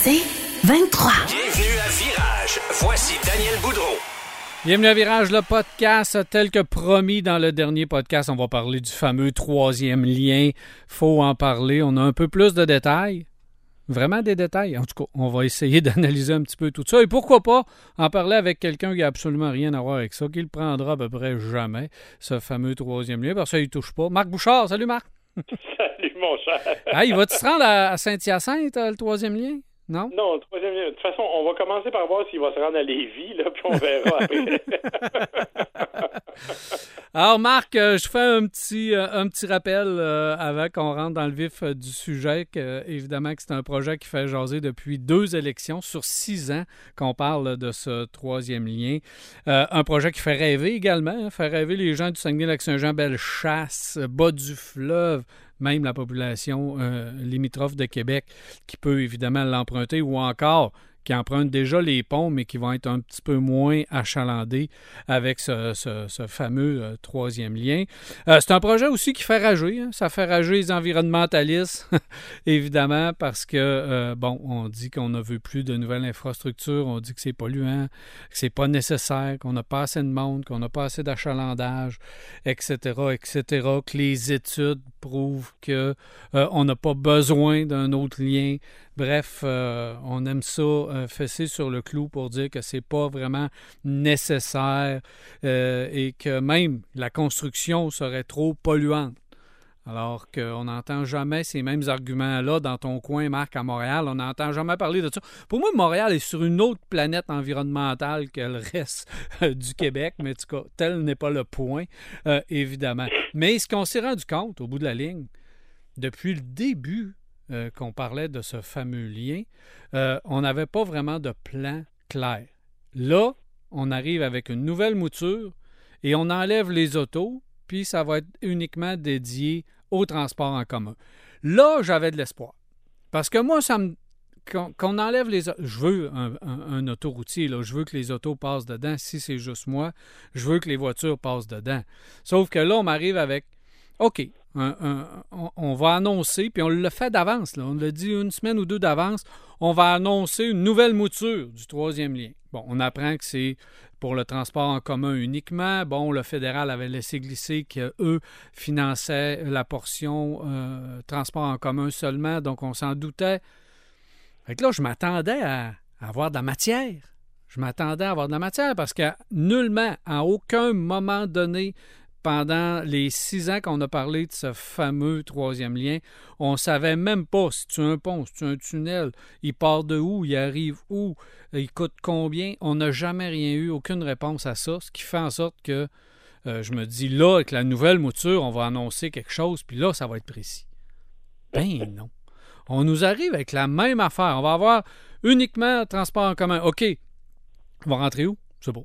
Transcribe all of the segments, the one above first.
C'est 23. Bienvenue à Virage. Voici Daniel Boudreau. Bienvenue à Virage, le podcast. Tel que promis dans le dernier podcast, on va parler du fameux troisième lien. Faut en parler. On a un peu plus de détails. Vraiment des détails. En tout cas, on va essayer d'analyser un petit peu tout ça. Et pourquoi pas en parler avec quelqu'un qui n'a absolument rien à voir avec ça, qui le prendra à peu près jamais, ce fameux troisième lien, parce que ça, il touche pas. Marc Bouchard, salut Marc. Salut, mon cher. Ah, il va-tu se rendre à Saint-Hyacinthe, le troisième lien? Non? Non, le troisième lien. De toute façon, on va commencer par voir s'il va se rendre à Lévis, là, puis on verra après. Alors, Marc, euh, je fais un petit, euh, un petit rappel euh, avant qu'on rentre dans le vif du sujet. Que, évidemment, que c'est un projet qui fait jaser depuis deux élections sur six ans qu'on parle de ce troisième lien. Un projet qui fait rêver également, hein, fait rêver les gens du Saguenay-Lac-Saint-Jean, Bellechasse, bas du fleuve, même la population euh, limitrophe de Québec qui peut évidemment l'emprunter ou encore qui empruntent déjà les ponts, mais qui vont être un petit peu moins achalandés avec ce, fameux euh, troisième lien. Euh, c'est un projet aussi qui fait rager. hein. Ça fait rager les environnementalistes, évidemment, parce que, euh, bon, on dit qu'on ne veut plus de nouvelles infrastructures, on dit que c'est polluant, que c'est pas nécessaire, qu'on n'a pas assez de monde, qu'on n'a pas assez d'achalandage, etc., etc., que les études prouvent que euh, on n'a pas besoin d'un autre lien. Bref, euh, on aime ça euh, fesser sur le clou pour dire que c'est pas vraiment nécessaire euh, et que même la construction serait trop polluante. Alors qu'on n'entend jamais ces mêmes arguments-là dans ton coin, Marc, à Montréal. On n'entend jamais parler de ça. Pour moi, Montréal est sur une autre planète environnementale que le reste euh, du Québec, mais en tout cas, tel n'est pas le point, évidemment. Mais ce qu'on s'est rendu compte, au bout de la ligne, depuis le début euh, qu'on parlait de ce fameux lien, euh, on n'avait pas vraiment de plan clair. Là, on arrive avec une nouvelle mouture et on enlève les autos, puis ça va être uniquement dédié au transport en commun. Là, j'avais de l'espoir. Parce que moi, ça me. Qu'on enlève les. Je veux un, autoroutier. Je veux que les autos passent dedans. Si c'est juste moi, je veux que les voitures passent dedans. Sauf que là, on m'arrive avec. OK, un- un- on, va annoncer, puis on le fait d'avance. On l'a dit une semaine ou deux d'avance. On va annoncer une nouvelle mouture du troisième lien. Bon, on apprend que c'est pour le transport en commun uniquement. Bon, le fédéral avait laissé glisser qu'eux finançaient la portion euh, transport en commun seulement, donc on s'en doutait. Fait que là, je m'attendais à, à avoir de la matière. Je m'attendais à avoir de la matière parce que nullement, à aucun moment donné, pendant les six ans qu'on a parlé de ce fameux troisième lien, on savait même pas si tu un pont, si tu un tunnel, il part de où, il arrive où, il coûte combien. On n'a jamais rien eu, aucune réponse à ça, ce qui fait en sorte que euh, je me dis là, avec la nouvelle mouture, on va annoncer quelque chose, puis là, ça va être précis. Ben non. On nous arrive avec la même affaire. On va avoir uniquement transport en commun. OK. On va rentrer où? Sais pas.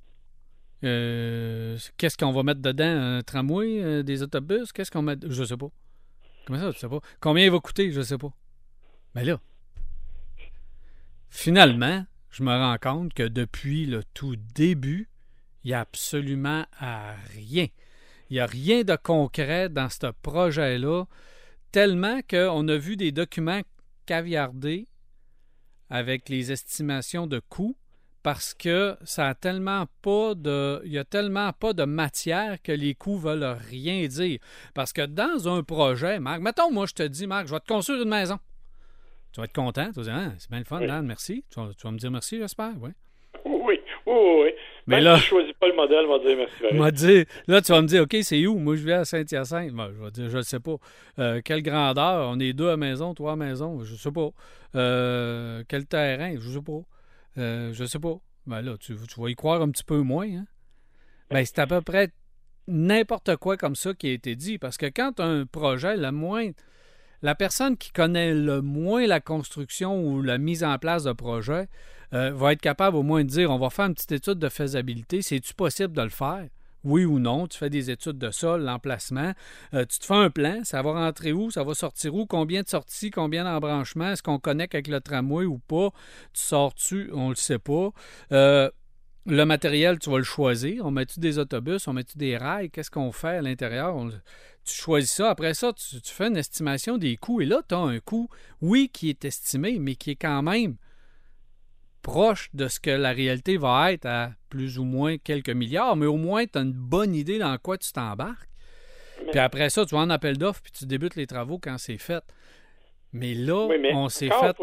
Euh, Qu'est-ce qu'on va mettre dedans? Un tramway, euh, des autobus? Qu'est-ce qu'on met? Je sais pas. Comment ça, tu sais pas? Combien il va coûter? Je sais pas. Mais là, finalement, je me rends compte que depuis le tout début, il n'y a absolument rien. Il n'y a rien de concret dans ce projet-là, tellement qu'on a vu des documents caviardés avec les estimations de coûts parce que ça a tellement pas de il y a tellement pas de matière que les coûts veulent rien dire parce que dans un projet Marc mettons moi je te dis Marc je vais te construire une maison tu vas être content tu vas dire Ah, c'est bien le fun Oui. Dan merci tu vas, tu vas me dire merci j'espère oui oui, oui, oui. oui. Mais Même là- si je choisis pas le modèle, va dire merci. m'a dit, là, tu vas me dire, OK, c'est où? Moi, je vais à Saint-Hyacinthe. Je vais dire, je ne sais pas. Euh, quelle grandeur? On est deux à maison, trois à maison, je ne sais pas. Euh, quel terrain? Je ne sais pas. Euh, je sais pas. Ben là, tu, vas y croire un petit peu moins. Hein? Ben, c'est à peu près n'importe quoi comme ça qui a été dit. Parce que quand un projet, le moins. La personne qui connaît le moins la construction ou la mise en place de projet euh, va être capable au moins de dire on va faire une petite étude de faisabilité. C'est-tu possible de le faire? Oui ou non, tu fais des études de sol, l'emplacement, euh, tu te fais un plan, ça va rentrer où, ça va sortir où, combien de sorties, combien d'embranchements, est-ce qu'on connecte avec le tramway ou pas, tu sors-tu, on le sait pas. Euh, le matériel, tu vas le choisir. On met-tu des autobus, on met-tu des rails, qu'est-ce qu'on fait à l'intérieur? Tu choisis ça. Après ça, tu, tu fais une estimation des coûts. Et là, tu as un coût, oui, qui est estimé, mais qui est quand même proche de ce que la réalité va être à plus ou moins quelques milliards, mais au moins, tu as une bonne idée dans quoi tu t'embarques. Puis après ça, tu vas en appel d'offres, puis tu débutes les travaux quand c'est fait. Mais là, on s'est fait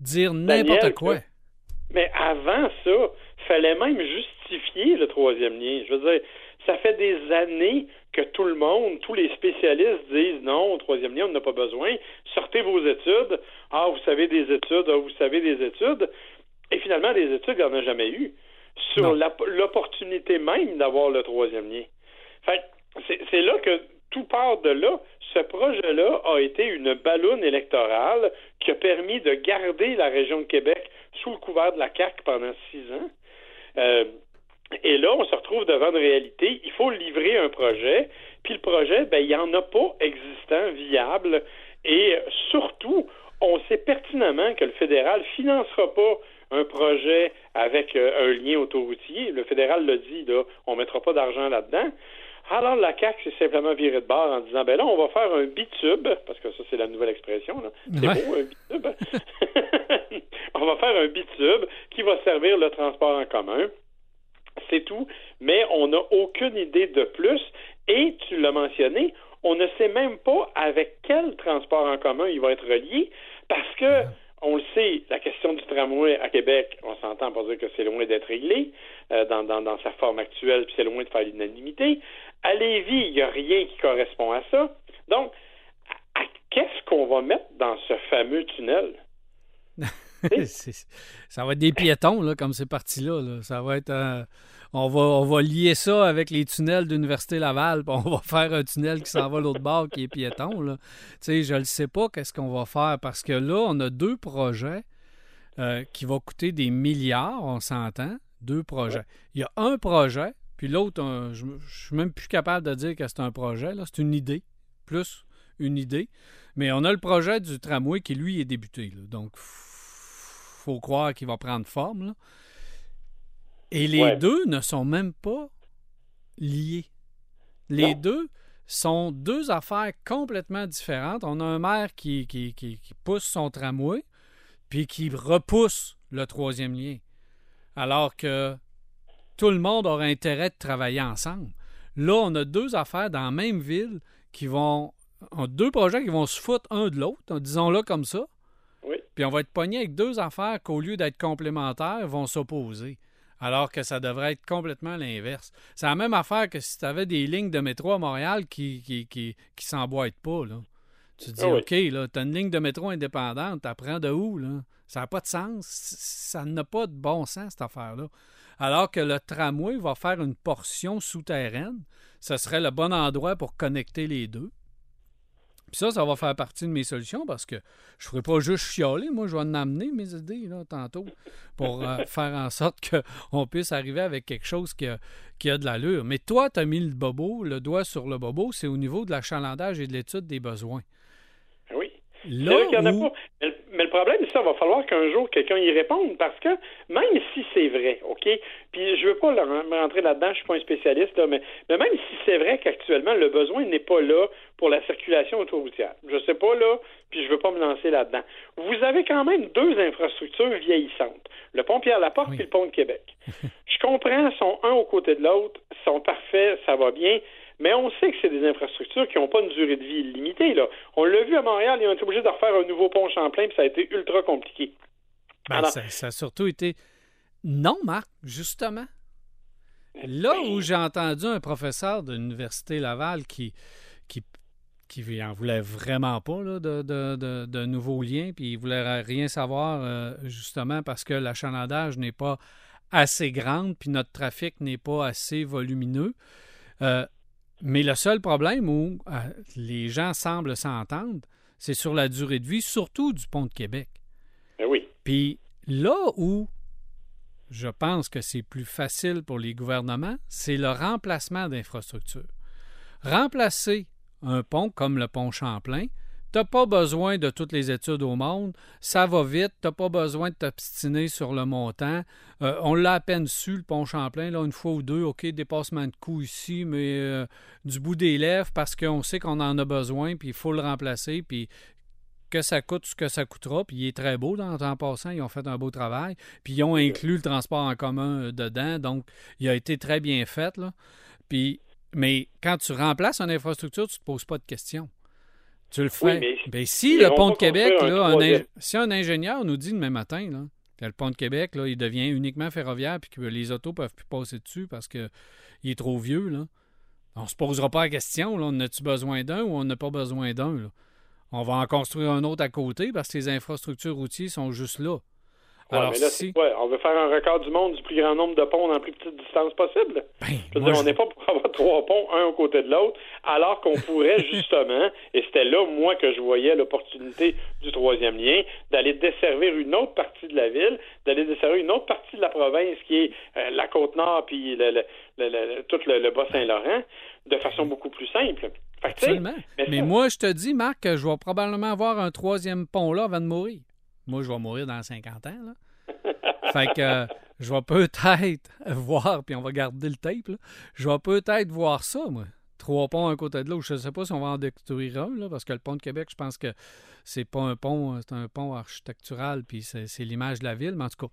dire n'importe quoi. mais avant ça, fallait même justifier le troisième lien. Je veux dire, ça fait des années que tout le monde, tous les spécialistes disent non, au troisième lien, on n'a pas besoin. Sortez vos études. Ah, vous savez des études, ah, vous savez des études. Et finalement, les études, il n'y en a jamais eu sur l'opportunité même d'avoir le troisième lien. Fait c'est là que tout part de là. Ce projet-là a été une balloune électorale qui a permis de garder la région de Québec sous le couvert de la CAQ pendant six ans. Euh, et là, on se retrouve devant une réalité. Il faut livrer un projet, puis le projet, ben, il n'y en a pas existant, viable. Et surtout, on sait pertinemment que le fédéral financera pas un projet avec euh, un lien autoroutier. Le fédéral l'a dit, là, on ne mettra pas d'argent là-dedans. Alors, la CAQ s'est simplement virée de bord en disant, ben là, on va faire un bitube, parce que ça, c'est la nouvelle expression, là. C'est beau, un bitube. on va faire un bitube qui va servir le transport en commun. C'est tout. Mais on n'a aucune idée de plus. Et, tu l'as mentionné, on ne sait même pas avec quel transport en commun il va être relié, parce que on le sait, la question du tramway à Québec, on s'entend pour dire que c'est loin d'être réglé euh, dans, dans, sa forme actuelle, puis c'est loin de faire l'unanimité. À Lévis, il n'y a rien qui correspond à ça. Donc, qu'est-ce qu'on va mettre dans ce fameux tunnel? ça va être des piétons, là, comme c'est parti-là. Là. Ça va être. Euh, on, va, on va lier ça avec les tunnels d'Université Laval, puis on va faire un tunnel qui s'en va l'autre bord qui est piéton. Là. sais, je ne sais pas qu'est-ce qu'on va faire parce que là, on a deux projets euh, qui vont coûter des milliards, on s'entend. Deux projets. Il y a un projet, puis l'autre, je ne suis même plus capable de dire que c'est un projet. C'est une idée, plus une idée. Mais on a le projet du tramway qui, lui, est débuté. Là. Donc, faut croire qu'il va prendre forme. Et les deux ne sont même pas liés. Les deux sont deux affaires complètement différentes. On a un maire qui, qui, qui, pousse son tramway, puis qui repousse le troisième lien. Alors que tout le monde aura intérêt de travailler ensemble. Là, on a deux affaires dans la même ville qui vont. deux projets qui vont se foutre un de l'autre, disons-le comme ça. Puis on va être pogné avec deux affaires qu'au lieu d'être complémentaires, vont s'opposer. Alors que ça devrait être complètement l'inverse. C'est la même affaire que si tu avais des lignes de métro à Montréal qui qui, qui, qui s'emboîtent pas. Là. Tu te dis, ah OK, là, tu as une ligne de métro indépendante, tu apprends de où? Là? Ça n'a pas de sens. Ça n'a pas de bon sens, cette affaire-là. Alors que le tramway va faire une portion souterraine, ce serait le bon endroit pour connecter les deux. Puis ça, ça va faire partie de mes solutions parce que je ne ferai pas juste chialer. Moi, je vais en amener mes idées là, tantôt pour euh, faire en sorte qu'on puisse arriver avec quelque chose qui a, qui a de l'allure. Mais toi, tu as mis le bobo, le doigt sur le bobo, c'est au niveau de l'achalandage et de l'étude des besoins. Oui. Là, mais le problème, c'est ça, va falloir qu'un jour quelqu'un y réponde parce que même si c'est vrai, OK, puis je veux pas rentrer là-dedans, je suis pas un spécialiste, mais, même si c'est vrai qu'actuellement le besoin n'est pas là pour la circulation autoroutière, je sais pas là, puis je veux pas me lancer là-dedans. Vous avez quand même deux infrastructures vieillissantes, le pont Pierre-Laporte et le pont de Québec. je comprends, sont un aux côtés de l'autre, sont parfaits, ça va bien, mais on sait que c'est des infrastructures qui n'ont pas une durée de vie illimitée. Là. On l'a vu à Montréal, ils ont été obligés de refaire un nouveau pont Champlain, puis ça a été ultra compliqué. Ben, ça, a surtout été. Non, Marc, justement. Là où j'ai entendu un professeur de l'Université Laval qui, qui, qui en voulait vraiment pas là, de, de, de, nouveaux liens, puis il voulait rien savoir, euh, justement, parce que l'achalandage n'est pas assez grande, puis notre trafic n'est pas assez volumineux. Euh, mais le seul problème où euh, les gens semblent s'entendre, c'est sur la durée de vie, surtout du pont de Québec. Ben oui. Puis là où je pense que c'est plus facile pour les gouvernements, c'est le remplacement d'infrastructures. Remplacer un pont comme le pont Champlain, tu n'as pas besoin de toutes les études au monde. Ça va vite. Tu n'as pas besoin de t'obstiner sur le montant. Euh, on l'a à peine su, le pont Champlain, là, une fois ou deux. OK, dépassement de coût ici, mais euh, du bout des lèvres parce qu'on sait qu'on en a besoin, puis il faut le remplacer. Puis que ça coûte ce que ça coûtera, puis il est très beau dans en passant, ils ont fait un beau travail, puis ils ont inclus le transport en commun euh, dedans, donc il a été très bien fait, là. Puis, mais quand tu remplaces une infrastructure, tu ne te poses pas de questions. Tu le fais. mais Ben, si le pont de Québec, un si un ingénieur nous dit demain matin là, que le pont de Québec, là, il devient uniquement ferroviaire puis que les autos peuvent plus passer dessus parce qu'il est trop vieux, là, on se posera pas la question, là, on a-tu besoin d'un ou on n'a pas besoin d'un? On va en construire un autre à côté parce que les infrastructures routières sont juste là. Ouais, Alors, mais là, si- c'est quoi? On veut faire un record du monde du plus grand nombre de ponts dans la plus petite distance possible? Ben, Je veux on n'est pas pour avoir trois ponts, un aux côtés de l'autre, alors qu'on pourrait justement, et c'était là, moi, que je voyais l'opportunité du troisième lien, d'aller desservir une autre partie de la ville, d'aller desservir une autre partie de la province qui est euh, la Côte-Nord puis le, le- le- le- tout le, Bas-Saint-Laurent, de façon beaucoup plus simple. Absolument. mais Mais moi, je te dis, Marc, que je vais probablement avoir un troisième pont là avant de mourir. Moi, je vais mourir dans 50 ans. Là. fait que euh, je vais peut-être voir, puis on va garder le tape, là, je vais peut-être voir ça, moi. Trois ponts un côté de l'autre. Je ne sais pas si on va en détruire un, là, parce que le pont de Québec, je pense que c'est pas un pont, c'est un pont architectural, puis c'est c'est l'image de la ville. Mais en tout cas,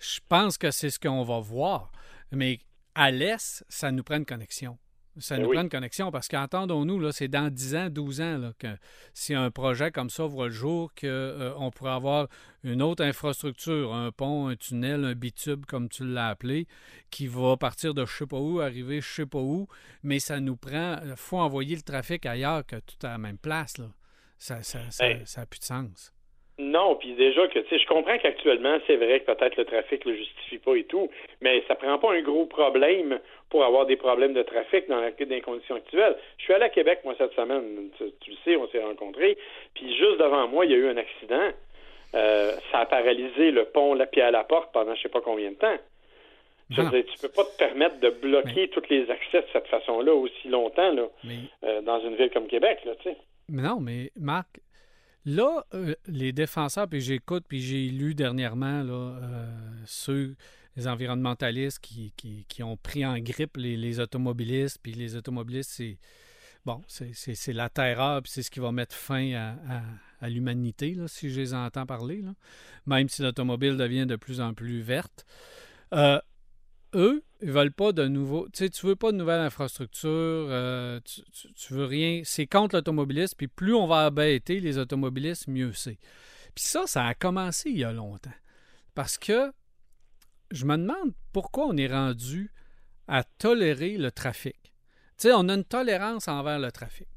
je pense que c'est ce qu'on va voir. Mais à l'est, ça nous prend une connexion. Ça Ben nous oui. prend une connexion parce qu'entendons-nous, c'est dans 10 ans, 12 ans là, que si un projet comme ça voit le jour, qu'on pourrait avoir une autre infrastructure, un pont, un tunnel, un bitube, comme tu l'as appelé, qui va partir de je sais pas où, arriver je sais pas où, mais ça nous prend, il faut envoyer le trafic ailleurs que tout à la même place. Là. Ça ça, ça, Ben, ça a plus de sens. Non, puis déjà que, tu sais, je comprends qu'actuellement, c'est vrai que peut-être le trafic le justifie pas et tout, mais ça prend pas un gros problème pour avoir des problèmes de trafic dans, la, dans les conditions actuelles. Je suis allé à Québec, moi, cette semaine, tu, tu le sais, on s'est rencontrés, puis juste devant moi, il y a eu un accident. Euh, ça a paralysé le pont la pied à la porte pendant je sais pas combien de temps. Je veux Non. dire, tu peux pas te permettre de bloquer tous les accès de cette façon-là aussi longtemps là, Mais euh, dans une ville comme Québec, là, tu sais. Mais non, mais Marc, là, euh, les défenseurs, puis j'écoute, puis j'ai lu dernièrement là, euh, ceux, les environnementalistes qui, qui, ont pris en grippe les, automobilistes, puis les automobilistes, c'est bon, c'est- la terreur, puis c'est ce qui va mettre fin à, l'humanité, si je les entends parler, là. même si l'automobile devient de plus en plus verte. Euh, eux, ils veulent pas de nouveau. Tu sais, tu veux pas de nouvelle infrastructure, euh, tu, veux rien. C'est contre l'automobiliste, puis plus on va embêter les automobilistes, mieux c'est. Puis ça, ça a commencé il y a longtemps. Parce que je me demande pourquoi on est rendu à tolérer le trafic. Tu sais, on a une tolérance envers le trafic.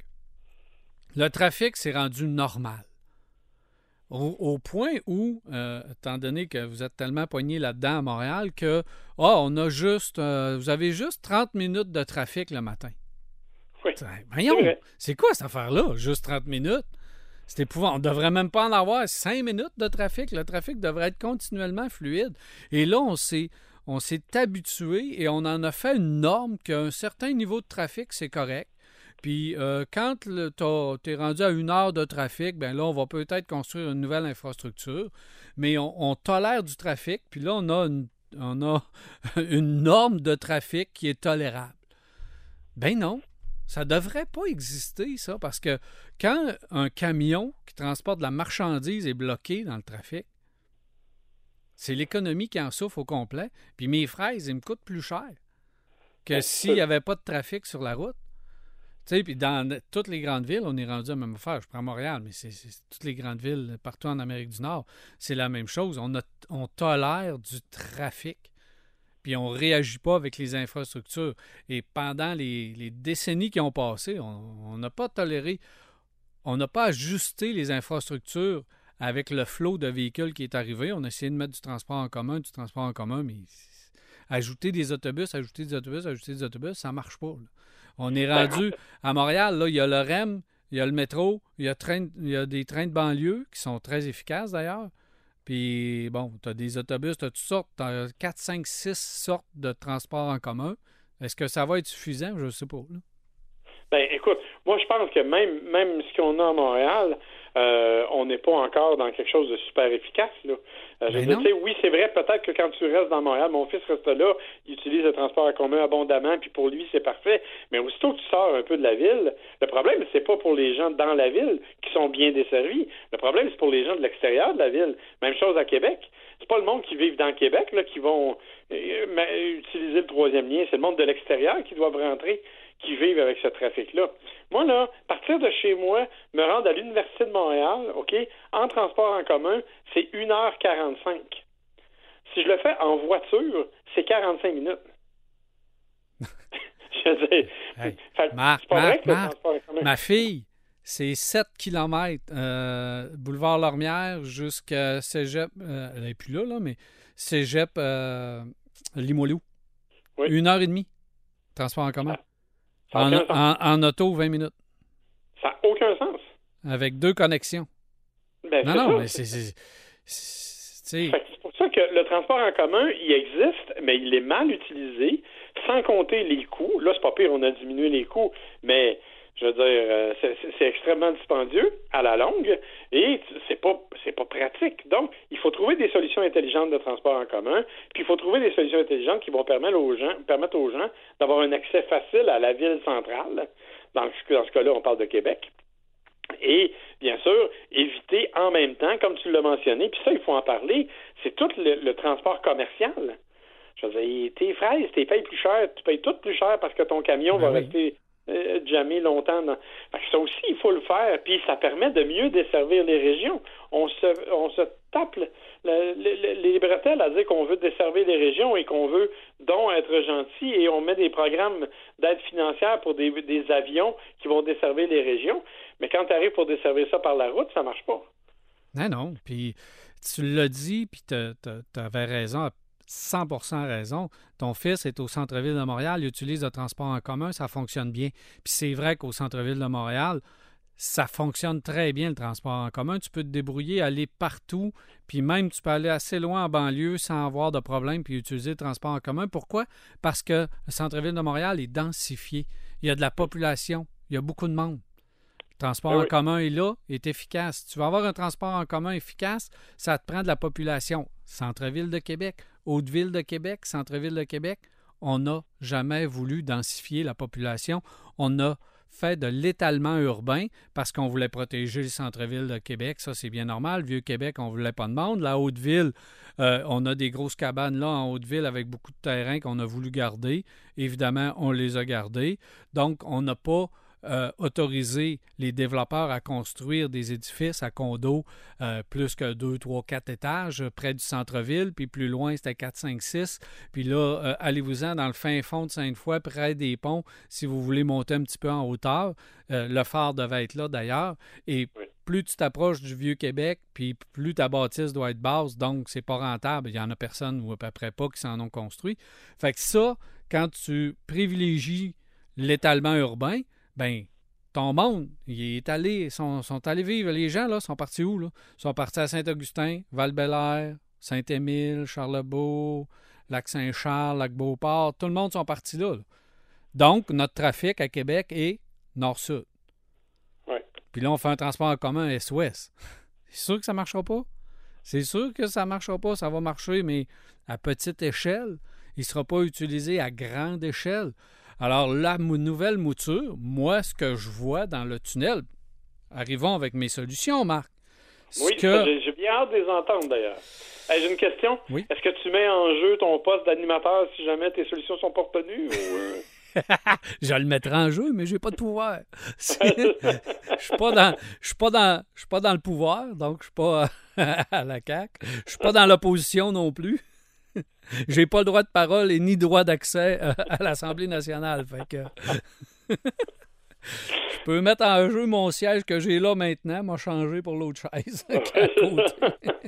Le trafic, c'est rendu normal. Au, au point où, euh, étant donné que vous êtes tellement poigné là-dedans à Montréal, que ah, on a juste, euh, vous avez juste 30 minutes de trafic le matin. Oui. Voyons, C'est quoi cette affaire-là? Juste 30 minutes? C'est épouvant. On devrait même pas en avoir 5 minutes de trafic. Le trafic devrait être continuellement fluide. Et là, on s'est, on s'est habitué et on en a fait une norme qu'un certain niveau de trafic, c'est correct. Puis euh, quand tu es rendu à une heure de trafic, ben là, on va peut-être construire une nouvelle infrastructure, mais on, on tolère du trafic, puis là, on a, une, on a une norme de trafic qui est tolérable. Ben non, ça devrait pas exister, ça, parce que quand un camion qui transporte de la marchandise est bloqué dans le trafic, c'est l'économie qui en souffre au complet. Puis mes fraises, ils me coûtent plus cher que s'il n'y avait pas de trafic sur la route. Tu sais, puis dans toutes les grandes villes, on est rendu à la même affaire. Je prends Montréal, mais c'est toutes les grandes villes partout en Amérique du Nord. C'est la même chose. On, tolère du trafic, puis on ne réagit pas avec les infrastructures. Et pendant les, décennies qui ont passé, on on n'a pas toléré, on n'a pas ajusté les infrastructures avec le flot de véhicules qui est arrivé. On a essayé de mettre du transport en commun, du transport en commun, mais ajouter des autobus, ajouter des autobus, ajouter des autobus, ça ne marche pas. là. On est rendu à Montréal, là, il y a le REM, il y a le métro, il y a, des trains de banlieue qui sont très efficaces d'ailleurs. Puis, bon, tu as des autobus, tu as toutes sortes, tu as 4, 5, 6 sortes de transports en commun. Est-ce que ça va être suffisant? Je ne sais pas. là. Ben, écoute, moi, je pense que même, même ce qu'on a à Montréal, euh, on n'est pas encore dans quelque chose de super efficace. Là. Euh, je dire, oui, c'est vrai, peut-être que quand tu restes dans Montréal, mon fils reste là, il utilise le transport en commun abondamment, puis pour lui, c'est parfait. Mais aussitôt que tu sors un peu de la ville, le problème, c'est pas pour les gens dans la ville qui sont bien desservis. Le problème, c'est pour les gens de l'extérieur de la ville. Même chose à Québec. C'est pas le monde qui vit dans Québec là, qui vont euh, utiliser le troisième lien. C'est le monde de l'extérieur qui doivent rentrer, qui vivent avec ce trafic-là. Moi, là, partir de chez moi, me rendre à l'Université de Montréal, OK, en transport en commun, c'est 1h45. Si je le fais en voiture, c'est 45 minutes. je veux dire, Hey, fait vrai que. Ma fille, c'est 7 km, boulevard Lormière jusqu'à Cégep. euh, elle n'est plus là, là, mais Cégep euh, Limoilou. Oui. Une heure et demie, transport en commun. N'a En, auto, 20 minutes, Ça n'a aucun sens. avec deux connexions. Ben, Non, non, ça. mais c'est. C'est pour ça que le transport en commun, il existe, mais il est mal utilisé, sans compter les coûts. Là, c'est pas pire, on a diminué les coûts, mais je veux dire, euh, c'est- extrêmement dispendieux à la longue et c'est pas c'est pas pratique. Donc, il faut trouver des solutions intelligentes de transport en commun, puis il faut trouver des solutions intelligentes qui vont permettre aux gens permettre aux gens d'avoir un accès facile à la ville centrale. Dans ce, dans ce cas-là, on parle de Québec. Et bien sûr, éviter en même temps, comme tu l'as mentionné, puis ça, il faut en parler, c'est tout le, le transport commercial. Je veux dire, tes fraises, tes payes plus cher, tu payes tout plus cher parce que ton camion Ben va oui. rester euh, jamais longtemps. Ça aussi, il faut le faire, puis ça permet de mieux desservir les régions. On se, on se tape le- le- le- les bretelles à dire qu'on veut desservir les régions et qu'on veut donc être gentil et on met des programmes d'aide financière pour des, des avions qui vont desservir les régions. Mais quand tu arrives pour desservir ça par la route, ça marche pas. Non, non. Puis tu l'as dit, puis tu avais raison, à 100% raison. Ton fils est au centre-ville de Montréal, il utilise le transport en commun, ça fonctionne bien. Puis c'est vrai qu'au centre-ville de Montréal, ça fonctionne très bien le transport en commun. Tu peux te débrouiller, aller partout, puis même tu peux aller assez loin en banlieue sans avoir de problème, puis utiliser le transport en commun. Pourquoi? Parce que le centre-ville de Montréal est densifié. Il y a de la population, il y a beaucoup de monde. Le transport Ah en commun est là, est efficace. Tu vas avoir un transport en commun efficace, ça te prend de la population. Centre-ville de Québec, Haute-Ville de Québec, Centre-Ville de Québec, on n'a jamais voulu densifier la population. On a fait de l'étalement urbain parce qu'on voulait protéger le centre-ville de Québec. Ça, c'est bien normal. Vieux-Québec, on voulait pas de monde. La Haute-Ville, euh, on a des grosses cabanes là en Haute-Ville avec beaucoup de terrain qu'on a voulu garder. Évidemment, on les a gardés. Donc, on n'a pas euh, autorisé les développeurs à construire des édifices à condos euh, plus que 2, 3, 4 étages euh, près du centre-ville, puis plus loin, c'était 4, 5, 6. Puis là, euh, allez-vous-en dans le fin fond de Sainte-Foy, près des ponts, si vous voulez monter un petit peu en hauteur. Le phare devait être là d'ailleurs. Et plus tu t'approches du Vieux-Québec, puis plus ta bâtisse doit être basse, donc c'est pas rentable. Il y en a personne ou à peu près pas qui s'en ont construit. Fait que ça, quand tu privilégies l'étalement urbain, ben ton monde, il est allé, sont, sont allés vivre. Les gens, là, sont partis où, là? Ils sont partis à Saint-Augustin, Val-Bélair, Saint-Émile, Charlebourg, Lac-Saint-Charles, Lac-Beauport. Tout le monde sont partis là, là. Donc, notre trafic à Québec est nord-sud. Ouais. Puis là, on fait un transport en commun est-ouest. C'est sûr que ça ne marchera pas. C'est sûr que ça ne marchera pas. Ça va marcher, mais à petite échelle. Il ne sera pas utilisé à grande échelle. Alors, la nouvelle mouture, moi, ce que je vois dans le tunnel, arrivons avec mes solutions, Marc. Oui, que- j'ai bien hâte de les entendre d'ailleurs. Hey, j'ai une question. Oui. Est-ce que tu mets en jeu ton poste d'animateur si jamais tes solutions sont pas retenues ou euh? je le mettrai en jeu, mais j'ai pas de pouvoir. Je suis pas dans, je suis pas dans, je suis pas dans le pouvoir, donc je suis pas à la CAC. Je suis pas dans l'opposition non plus. J'ai pas le droit de parole et ni droit d'accès euh, à l'Assemblée nationale. Fait que je peux mettre en jeu mon siège que j'ai là maintenant, m'a changé pour l'autre chaise.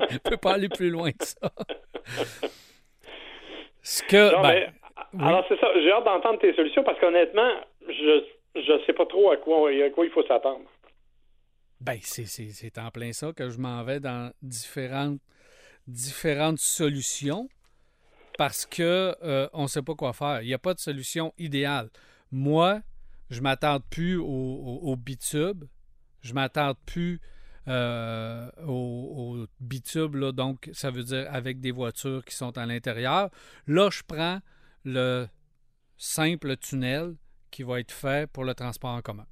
Je peux pas aller plus loin que ça. Ce que, Non, ben, mais, alors c'est ça. J'ai hâte d'entendre tes solutions parce qu'honnêtement, je je sais pas trop à quoi à quoi il faut s'attendre. Ben, c'est, c'est, c'est en plein ça que je m'en vais dans différentes, différentes solutions parce que euh, on ne sait pas quoi faire. Il n'y a pas de solution idéale. Moi, je m'attarde plus au, au, au bitube. Je m'attarde plus euh, au, bitube, là, donc ça veut dire avec des voitures qui sont à l'intérieur. Là, je prends le simple tunnel qui va être fait pour le transport en commun.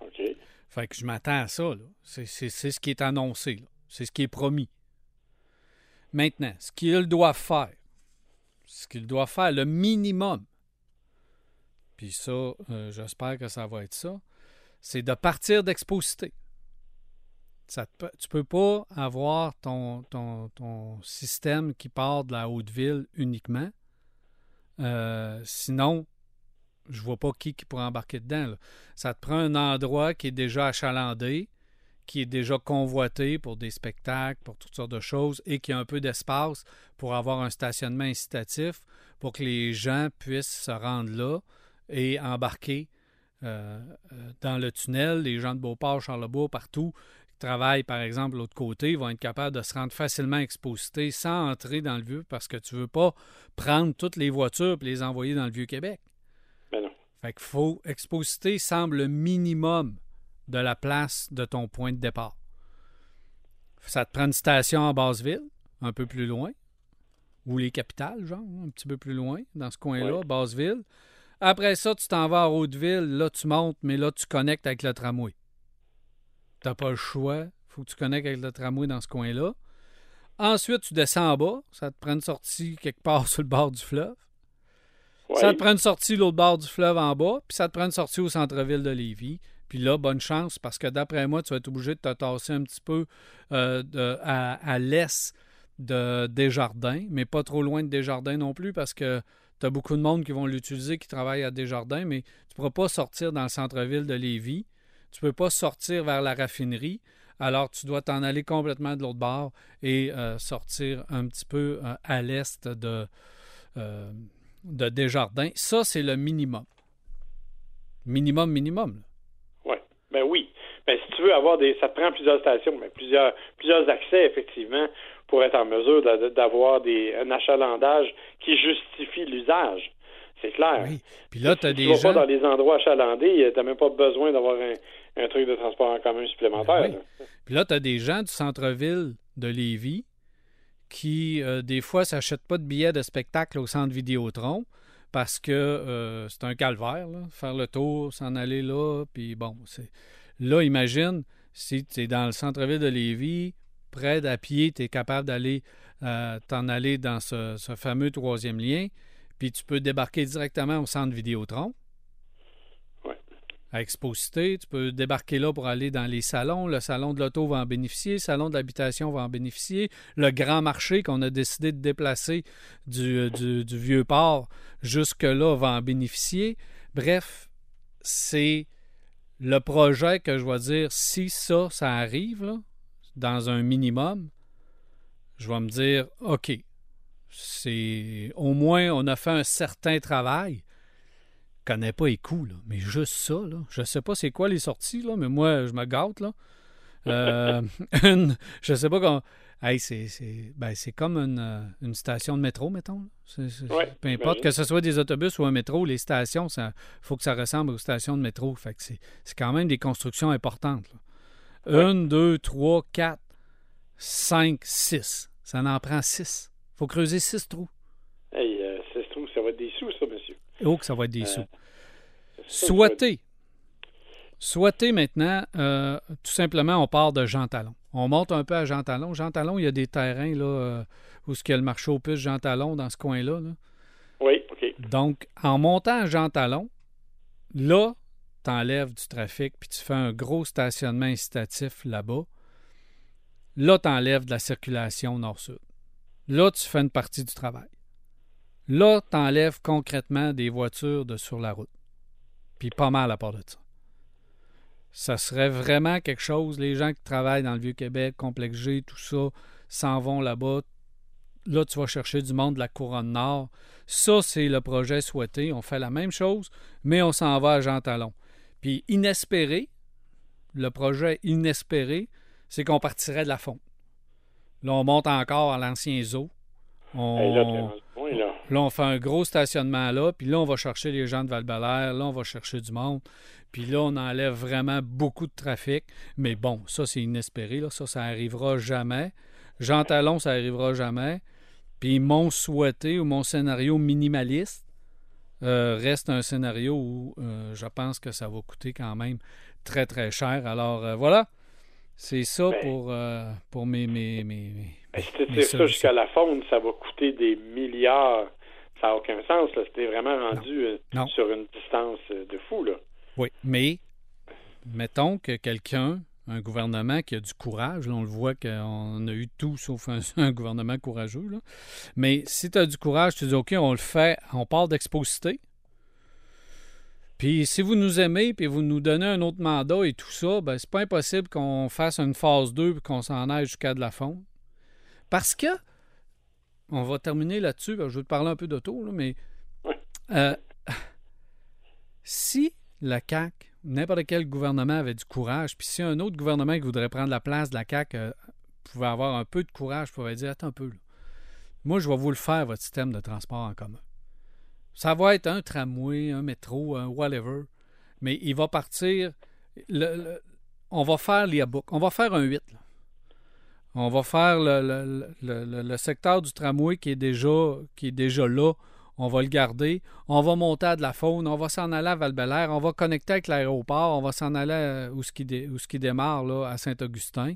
OK. Fait que je m'attends à ça. C'est ce qui est annoncé. C'est ce qui est promis. Maintenant, ce qu'il doit faire, ce qu'il doit faire, le minimum, puis ça, euh, j'espère que ça va être ça, c'est de partir d'exposité. tu ne peux pas avoir ton, système qui part de la haute ville uniquement. Euh, sinon, je vois pas qui, qui pourrait embarquer dedans. Ça te prend un endroit qui est déjà achalandé, qui est déjà convoité pour des spectacles, pour toutes sortes de choses, et qui a un peu d'espace pour avoir un stationnement incitatif pour que les gens puissent se rendre là et embarquer euh, euh, dans le tunnel. Les gens de Beauport, Charlebourg, partout, qui travaillent par exemple de l'autre côté, vont être capables de se rendre facilement exposités sans entrer dans le vieux parce que tu ne veux pas prendre toutes les voitures et les envoyer dans le vieux Québec. Ben non. Fait qu'il faut. Exposité semble le minimum de la place de ton point de départ. Ça te prend une station en basse-ville, un peu plus loin, ou les capitales, genre, un petit peu plus loin, dans ce coin-là, basse-ville. Après ça, tu t'en vas à Haute-Ville, là, tu montes, mais là, tu connectes avec le tramway. T'as pas le choix. faut que tu connectes avec le tramway dans ce coin-là. Ensuite, tu descends en bas. Ça te prend une sortie quelque part sur le bord du fleuve. Ça te prend une sortie l'autre bord du fleuve en bas, puis ça te prend une sortie au centre-ville de Lévis. Puis là, bonne chance, parce que d'après moi, tu vas être obligé de te tasser un petit peu euh, à, l'est de Desjardins, mais pas trop loin de Desjardins non plus, parce que tu as beaucoup de monde qui vont l'utiliser, qui travaillent à Desjardins, mais tu ne pourras pas sortir dans le centre-ville de Lévis. Tu ne peux pas sortir vers la raffinerie. Alors, tu dois t'en aller complètement de l'autre bord et euh, sortir un petit peu euh, à l'est de, de Desjardins. Ça, c'est le minimum. Minimum, minimum. Ben oui. Ben, si tu veux avoir des. Ça te prend plusieurs stations, mais plusieurs, plusieurs accès, effectivement, pour être en mesure d'avoir des, un achalandage qui justifie l'usage. C'est clair. Oui. Puis là, tu as des tu gens. pas dans les endroits achalandés, tu n'as même pas besoin d'avoir un, truc de transport en commun supplémentaire. Ben Puis là, tu as des gens du centre-ville de Lévis qui, euh, des fois, s'achètent pas de billets de spectacle au centre Vidéotron parce que euh, c'est un calvaire, faire le tour, s'en aller là, puis bon, c'est... Là, imagine, si tu es dans le centre-ville de Lévis, près d'à pied, tu es capable d'aller euh, t'en aller dans ce, fameux troisième lien, puis tu peux débarquer directement au centre Vidéotron à Exposité. Tu peux débarquer là pour aller dans les salons. Le salon de l'auto va en bénéficier. Le salon de l'habitation va en bénéficier. Le grand marché qu'on a décidé de déplacer du, du, vieux port jusque-là va en bénéficier. Bref, c'est le projet que je vais dire, si ça, ça arrive, dans un minimum, je vais me dire, OK, c'est au moins on a fait un certain travail connais pas les coups, là, mais juste ça, là. Je sais pas c'est quoi les sorties, là, mais moi, je me gâte, là. Euh, une, je sais pas comment. Hey, c'est, ben, comme une, euh, une, station de métro, mettons. peu importe que ce soit des autobus ou un métro, les stations, il faut que ça ressemble aux stations de métro. Fait que c'est, quand même des constructions importantes. Une, deux, trois, quatre, cinq, six. Ça en prend six. Il faut creuser six trous. Hey, euh, six trous, ça va être des sous. Oh, que ça va être des euh, sous. Souhaiter. Souhaiter maintenant, euh, tout simplement, on part de Jean Talon. On monte un peu à Jean Talon. Jean Talon, il y a des terrains là, euh, où il y a le marché aux puces Jean Talon dans ce coin-là. Oui, OK. Donc, en montant à Jean Talon, là, tu enlèves du trafic puis tu fais un gros stationnement incitatif là-bas. Là, tu enlèves de la circulation nord-sud. Là, tu fais une partie du travail. Là, tu enlèves concrètement des voitures de sur la route. Puis pas mal à part de ça. Ça serait vraiment quelque chose. Les gens qui travaillent dans le Vieux-Québec, Complexe G, tout ça, s'en vont là-bas. Là, tu vas chercher du monde de la couronne nord. Ça, c'est le projet souhaité. On fait la même chose, mais on s'en va à Jean Talon. Puis inespéré, le projet inespéré, c'est qu'on partirait de la fonte. Là, on monte encore à l'ancien zoo. Là, on fait un gros stationnement là, puis là, on va chercher les gens de val là, on va chercher du monde. Puis là, on enlève vraiment beaucoup de trafic. Mais bon, ça, c'est inespéré. Là. Ça, ça arrivera jamais. Jean Talon, ça arrivera jamais. Puis mon souhaité ou mon scénario minimaliste euh, reste un scénario où euh, je pense que ça va coûter quand même très, très cher. Alors euh, voilà, c'est ça Ben- pour, euh, pour mes... mes, mes, mes- si tu tires ça jusqu'à la faune, ça va coûter des milliards. Ça n'a aucun sens. Là. C'était vraiment rendu euh, Non. sur une distance euh, de fou. Là. Oui, mais mettons que quelqu'un, un gouvernement qui a du courage, là, on le voit qu'on a eu tout sauf un, un gouvernement courageux, là. mais si tu as du courage, tu dis OK, on le fait, on part d'exposité. Puis si vous nous aimez, puis vous nous donnez un autre mandat et tout ça, ben c'est pas impossible qu'on fasse une phase 2 puis qu'on s'en aille jusqu'à de la faune. Parce que, on va terminer là-dessus, ben, je vais te parler un peu d'auto, là, mais euh, si la CAQ, n'importe quel gouvernement avait du courage, puis si un autre gouvernement qui voudrait prendre la place de la CAQ euh, pouvait avoir un peu de courage, pouvait dire Attends un peu, là. moi je vais vous le faire, votre système de transport en commun. Ça va être un tramway, un métro, un whatever, mais il va partir. on va faire l'IABOok. On va faire un 8. là. On va faire le, secteur du tramway qui est déjà, qui est déjà là. On va le garder. On va monter à de la faune. On va s'en aller à val On va connecter avec l'aéroport. On va s'en aller à- où ce qui, dé- où ce qui démarre là, à Saint-Augustin.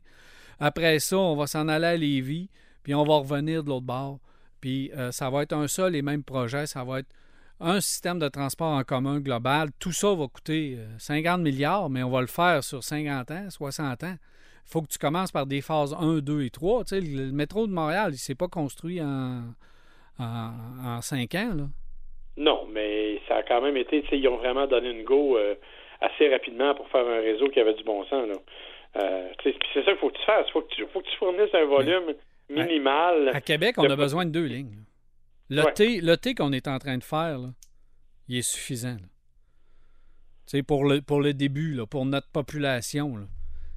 Après ça, on va s'en aller à Lévis. Puis on va revenir de l'autre bord. Puis euh, ça va être un seul et même projet. Ça va être un système de transport en commun global. Tout ça va coûter euh, 50 milliards, mais on va le faire sur 50 ans, 60 ans. Il faut que tu commences par des phases 1, 2 et 3. Tu sais, le, métro de Montréal, il ne s'est pas construit en, en, en 5 ans. Là. Non, mais ça a quand même été, tu sais, ils ont vraiment donné une go euh, assez rapidement pour faire un réseau qui avait du bon sens. Là. Euh, tu sais, puis c'est ça qu'il faut que tu fasses. Il faut, que tu- faut que tu fournisses un volume minimal. À Québec, on a besoin de deux lignes. Le Ouais. T, le T qu'on est en train de faire, là, il est suffisant. là. Tu sais, pour le, pour le début, là, pour notre population. là.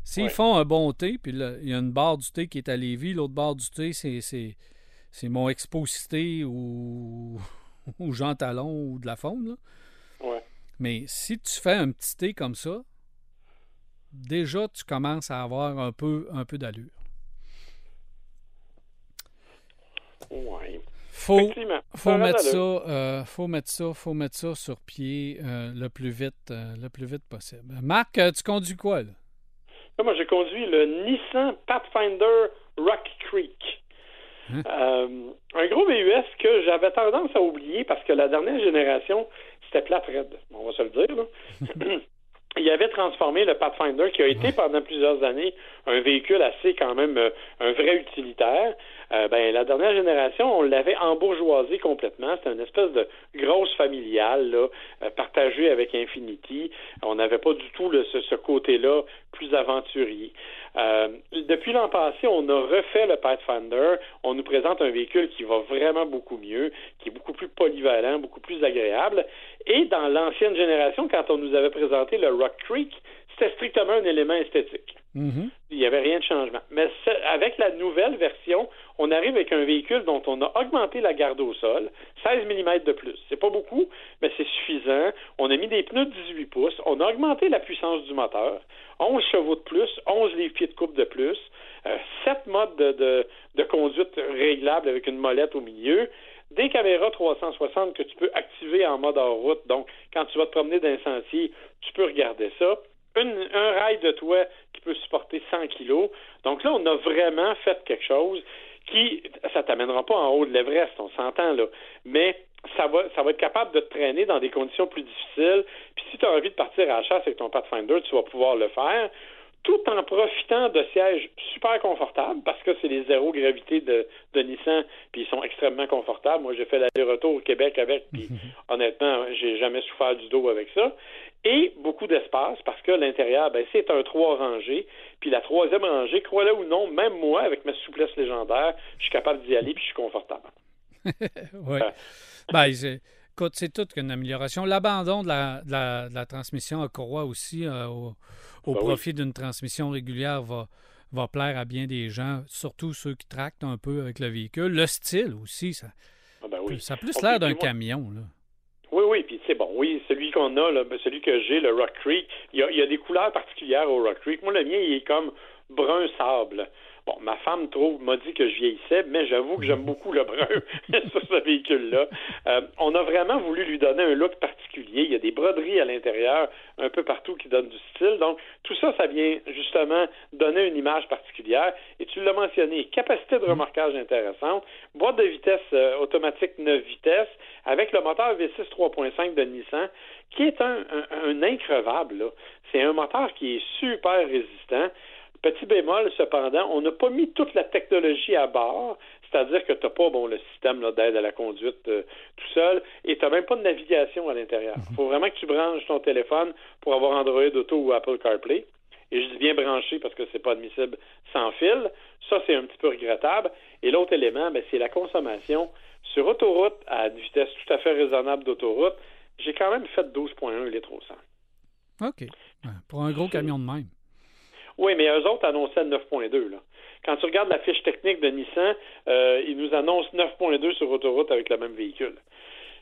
S'ils Ouais. font un bon T, puis là, il y a une barre du T qui est à Lévis, l'autre barre du T, c'est, c'est, c'est mon exposité ou, ou Jean Talon ou de la faune. Ouais. Mais si tu fais un petit T comme ça, déjà tu commences à avoir un peu, un peu d'allure. Ouais. Faut, faut mettre ça, euh, faut mettre ça, faut mettre ça sur pied euh, le plus vite, euh, le plus vite possible. Marc, tu conduis quoi là? Là, moi, j'ai conduit le Nissan Pathfinder Rock Creek. Hein? Un gros VUS que j'avais tendance à oublier parce que la dernière génération, c'était plate raide. On va se le dire. Là. Il avait transformé le Pathfinder, qui a été pendant plusieurs années un véhicule assez quand même un vrai utilitaire. Euh, ben, la dernière génération, on l'avait embourgeoisé complètement. C'était une espèce de grosse familiale là, euh, partagée avec Infinity. On n'avait pas du tout ce côté-là plus aventurier. Euh, depuis l'an passé, on a refait le Pathfinder. On nous présente un véhicule qui va vraiment beaucoup mieux, qui est beaucoup plus polyvalent, beaucoup plus agréable. Et dans l'ancienne génération, quand on nous avait présenté le Rock Creek, c'était strictement un élément esthétique. Mhm. Il n'y avait rien de changement. Mais avec la nouvelle version, on arrive avec un véhicule dont on a augmenté la garde au sol, 16 mm de plus. C'est pas beaucoup, mais c'est suffisant. On a mis des pneus de 18 pouces. On a augmenté la puissance du moteur. 11 chevaux de plus, 11 livres-pieds de coupe de plus, euh, 7 modes de, de, de conduite réglables avec une molette au milieu, des caméras 360 que tu peux activer en mode hors route. Donc, quand tu vas te promener dans un sentier, tu peux regarder ça. Un rail de toit qui peut supporter 100 kilos. Donc là, on a vraiment fait quelque chose qui, ça t'amènera pas en haut de l'Everest, on s'entend là, mais ça va, ça va être capable de te traîner dans des conditions plus difficiles. Puis si tu as envie de partir à la chasse avec ton Pathfinder, tu vas pouvoir le faire tout en profitant de sièges super confortables parce que c'est les zéro gravité de, de Nissan, puis ils sont extrêmement confortables. Moi, j'ai fait l'aller-retour au Québec avec, puis honnêtement, j'ai jamais souffert du dos avec ça. Et beaucoup d'espace parce que l'intérieur, ben, c'est un trois rangées. Puis la troisième rangée, crois-le ou non, même moi, avec ma souplesse légendaire, je suis capable d'y aller puis je suis confortable. Oui. ben, écoute, c'est toute une amélioration. L'abandon de la, de la- de la transmission à courroie aussi euh, au, au Ben oui. profit d'une transmission régulière va, va plaire à bien des gens, surtout ceux qui tractent un peu avec le véhicule. Le style aussi, ça, Ah ben oui. Ça a plus l'air d'un camion, là. Oui, oui, puis c'est bon. Oui, celui qu'on a, là, ben, celui que j'ai, le Rock Creek, il y, a, il y a des couleurs particulières au Rock Creek. Moi, le mien, il est comme brun sable. Bon, ma femme trouve, m'a dit que je vieillissais, mais j'avoue que j'aime beaucoup le brun sur ce véhicule-là. Euh, on a vraiment voulu lui donner un look particulier. Il y a des broderies à l'intérieur, un peu partout qui donnent du style. Donc, tout ça, ça vient justement donner une image particulière. Et tu l'as mentionné, capacité de remorquage intéressante, boîte de vitesse euh, automatique 9 vitesses, avec le moteur V6 3.5 de Nissan, qui est un, un, increvable. C'est un moteur qui est super résistant. Petit bémol, cependant, on n'a pas mis toute la technologie à bord, c'est-à-dire que tu n'as pas bon, le système d'aide à la conduite euh, tout seul et tu n'as même pas de navigation à l'intérieur. Il faut vraiment que tu branches ton téléphone pour avoir Android Auto ou Apple CarPlay. Et je dis bien branché parce que c'est pas admissible sans fil. Ça, c'est un petit peu regrettable. Et l'autre élément, ben, c'est la consommation. Sur autoroute, à une vitesse tout à fait raisonnable d'autoroute, j'ai quand même fait 12,1 litres au 100. OK. Pour un gros camion de même. Oui, mais eux autres annonçaient 9.2. Là. Quand tu regardes la fiche technique de Nissan, euh, ils nous annoncent 9.2 sur autoroute avec le même véhicule.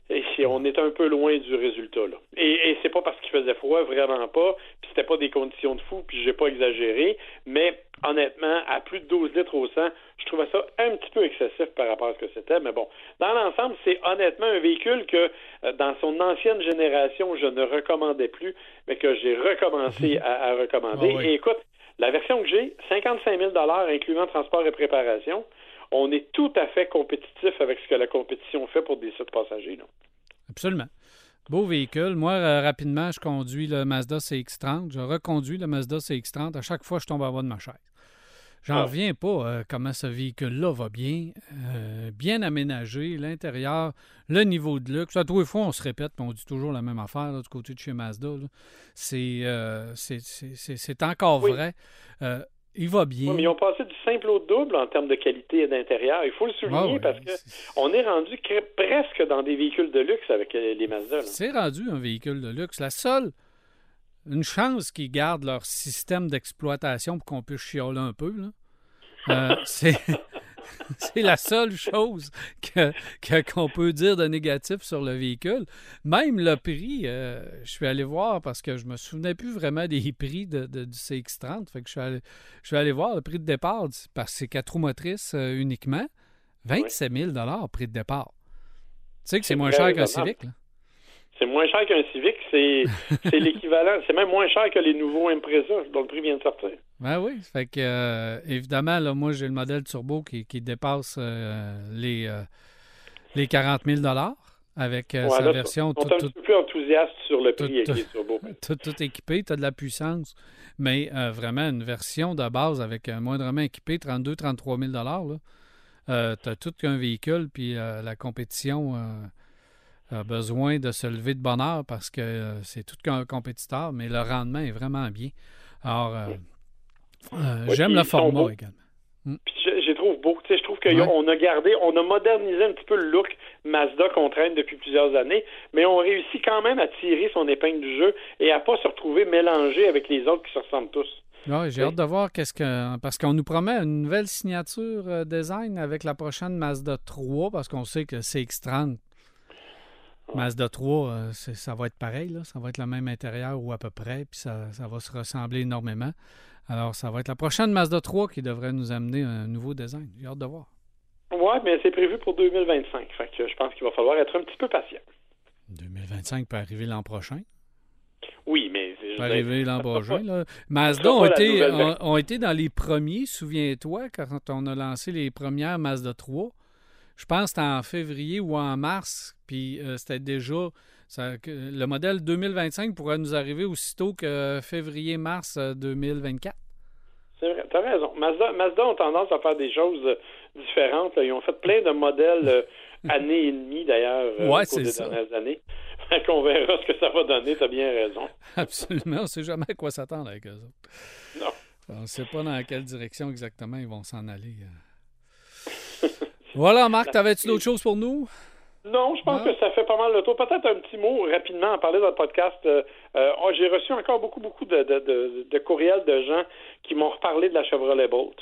Et si on est un peu loin du résultat là. Et, et c'est pas parce qu'il faisait froid, vraiment pas. Puis c'était pas des conditions de fou, puis j'ai pas exagéré. Mais honnêtement, à plus de 12 litres au 100, je trouvais ça un petit peu excessif par rapport à ce que c'était. Mais bon, dans l'ensemble, c'est honnêtement un véhicule que euh, dans son ancienne génération, je ne recommandais plus, mais que j'ai recommencé à, à recommander. Ah oui. Et écoute, la version que j'ai, 55 000 incluant transport et préparation. On est tout à fait compétitif avec ce que la compétition fait pour des sites passagers. là. Absolument. Beau véhicule. Moi, euh, rapidement, je conduis le Mazda CX-30. Je reconduis le Mazda CX-30. À chaque fois, je tombe en bas de ma chaise. J'en Ah. reviens pas euh, comment ce véhicule-là va bien. euh, bien aménagé, l'intérieur, le niveau de luxe. À tous les fois, on se répète, puis on dit toujours la même affaire là, du côté de chez Mazda. C'est euh, c'est- encore Oui. vrai. Euh, il va bien. Mais ils ont passé du simple au double en termes de qualité et d'intérieur. Il faut le souligner Ah ouais, parce que c'est- on est rendu presque dans des véhicules de luxe avec les Mazda. C'est rendu un véhicule de luxe. La seule, une chance qu'ils gardent leur système d'exploitation pour qu'on puisse chialer un peu. Euh, c'est, c'est la seule chose que- qu'on peut dire de négatif sur le véhicule. Même le prix, euh, je suis allé voir parce que je me souvenais plus vraiment des prix de, de- du CX-30. Fait que je suis, allé, je suis allé voir le prix de départ parce que c'est quatre roues motrices euh, uniquement. 27 000 prix de départ. Tu sais que c'est moins cher qu'un. Civic, là. C'est moins cher qu'un Civic, c'est c'est l'équivalent. C'est même moins cher que les nouveaux Impreza dont le prix vient de sortir. Ben oui, fait que euh, évidemment, là, moi j'ai le modèle turbo qui, qui dépasse euh, les, euh, les 40 000 avec euh, Ouais, sa là, version On est un tout, peu plus enthousiaste sur le prix tout- avec les turbos. tout, tout équipé, tu as de la puissance, mais vraiment une version de base avec un moindrement équipé, 32 33 000 là, tu as tout qu'un véhicule, puis la compétition a besoin de se lever de bonne heure parce que euh, c'est tout qu'un compétiteur, mais le rendement est vraiment bien. Alors, euh, euh, j'aime le format également. Puis je, trouve beau. Tu sais, je trouve qu'on Ouais. a gardé, on a modernisé un petit peu le look Mazda qu'on traîne depuis plusieurs années, mais on réussit quand même à tirer son épingle du jeu et à pas se retrouver mélangé avec les autres qui se ressemblent tous. Ouais, j'ai Oui. hâte de voir qu'est-ce que. Parce qu'on nous promet une nouvelle signature design avec la prochaine Mazda 3, parce qu'on sait que CX30, Mazda 3, euh, ça va être pareil, là. ça va être le même intérieur ou à peu près, puis ça, ça va se ressembler énormément. Alors, ça va être la prochaine Mazda 3 qui devrait nous amener un nouveau design. J'ai hâte de voir. Ouais, mais c'est prévu pour 2025. Fait que je pense qu'il va falloir être un petit peu patient. 2025 peut arriver l'an prochain? Oui, mais veux peut arriver l'an prochain. Là. Ça Mazda ont été, ont été dans les premiers, souviens-toi, quand on a lancé les premières Mazda 3. Je pense que c'était en février ou en mars, puis euh, c'était déjà... ça- le modèle 2025 pourrait nous arriver aussitôt que février-mars euh, 2024. C'est vrai, t'as raison. Mazda, Mazda ont tendance à faire des choses euh, différentes. là. Ils ont fait plein de modèles euh, année et demie, d'ailleurs, euh, Ouais, au cours c'est des ça. dernières années. Fait qu'on verra ce que ça va donner, t'as bien raison. Absolument, on ne sait jamais à quoi s'attendre avec eux autres. Non. On ne sait pas dans quelle direction exactement ils vont s'en aller. Voilà, Marc, t'avais-tu d'autres choses pour nous? Non, je pense Ah. que ça fait pas mal le tour. Peut-être un petit mot rapidement à parler dans le podcast. Euh, euh, oh, J'ai reçu encore beaucoup, beaucoup de, de, de, de courriels de gens qui m'ont reparlé de la Chevrolet Bolt.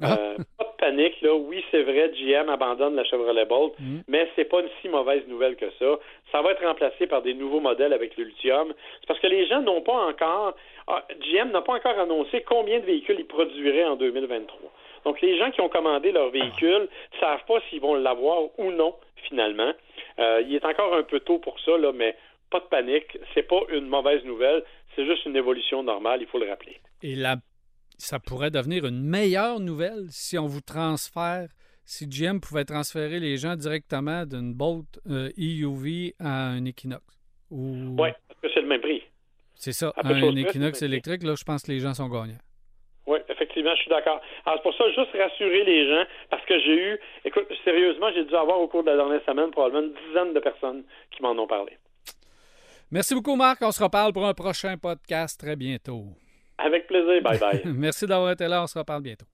Ah. Euh, pas de panique, là. Oui, c'est vrai, GM abandonne la Chevrolet Bolt, Mm. mais c'est pas une si mauvaise nouvelle que ça. Ça va être remplacé par des nouveaux modèles avec le lithium. C'est parce que les gens n'ont pas encore, ah, GM n'a pas encore annoncé combien de véhicules ils produiraient en 2023. Donc, les gens qui ont commandé leur véhicule ne savent pas s'ils vont l'avoir ou non, finalement. Euh, il est encore un peu tôt pour ça, là, mais pas de panique. C'est pas une mauvaise nouvelle. C'est juste une évolution normale, il faut le rappeler. Et la, ça pourrait devenir une meilleure nouvelle si on vous transfère, si GM pouvait transférer les gens directement d'une Bolt euh, EUV à un Equinox. Ou... Oui, parce que c'est le même prix. C'est ça, À un près, Equinox électrique, là, je pense que les gens sont gagnants. Effectivement, je suis d'accord. Alors, c'est pour ça, juste rassurer les gens, parce que j'ai eu, écoute, sérieusement, j'ai dû avoir au cours de la dernière semaine probablement une dizaine de personnes qui m'en ont parlé. Merci beaucoup, Marc. On se reparle pour un prochain podcast très bientôt. Avec plaisir. Bye bye. Merci d'avoir été là. On se reparle bientôt.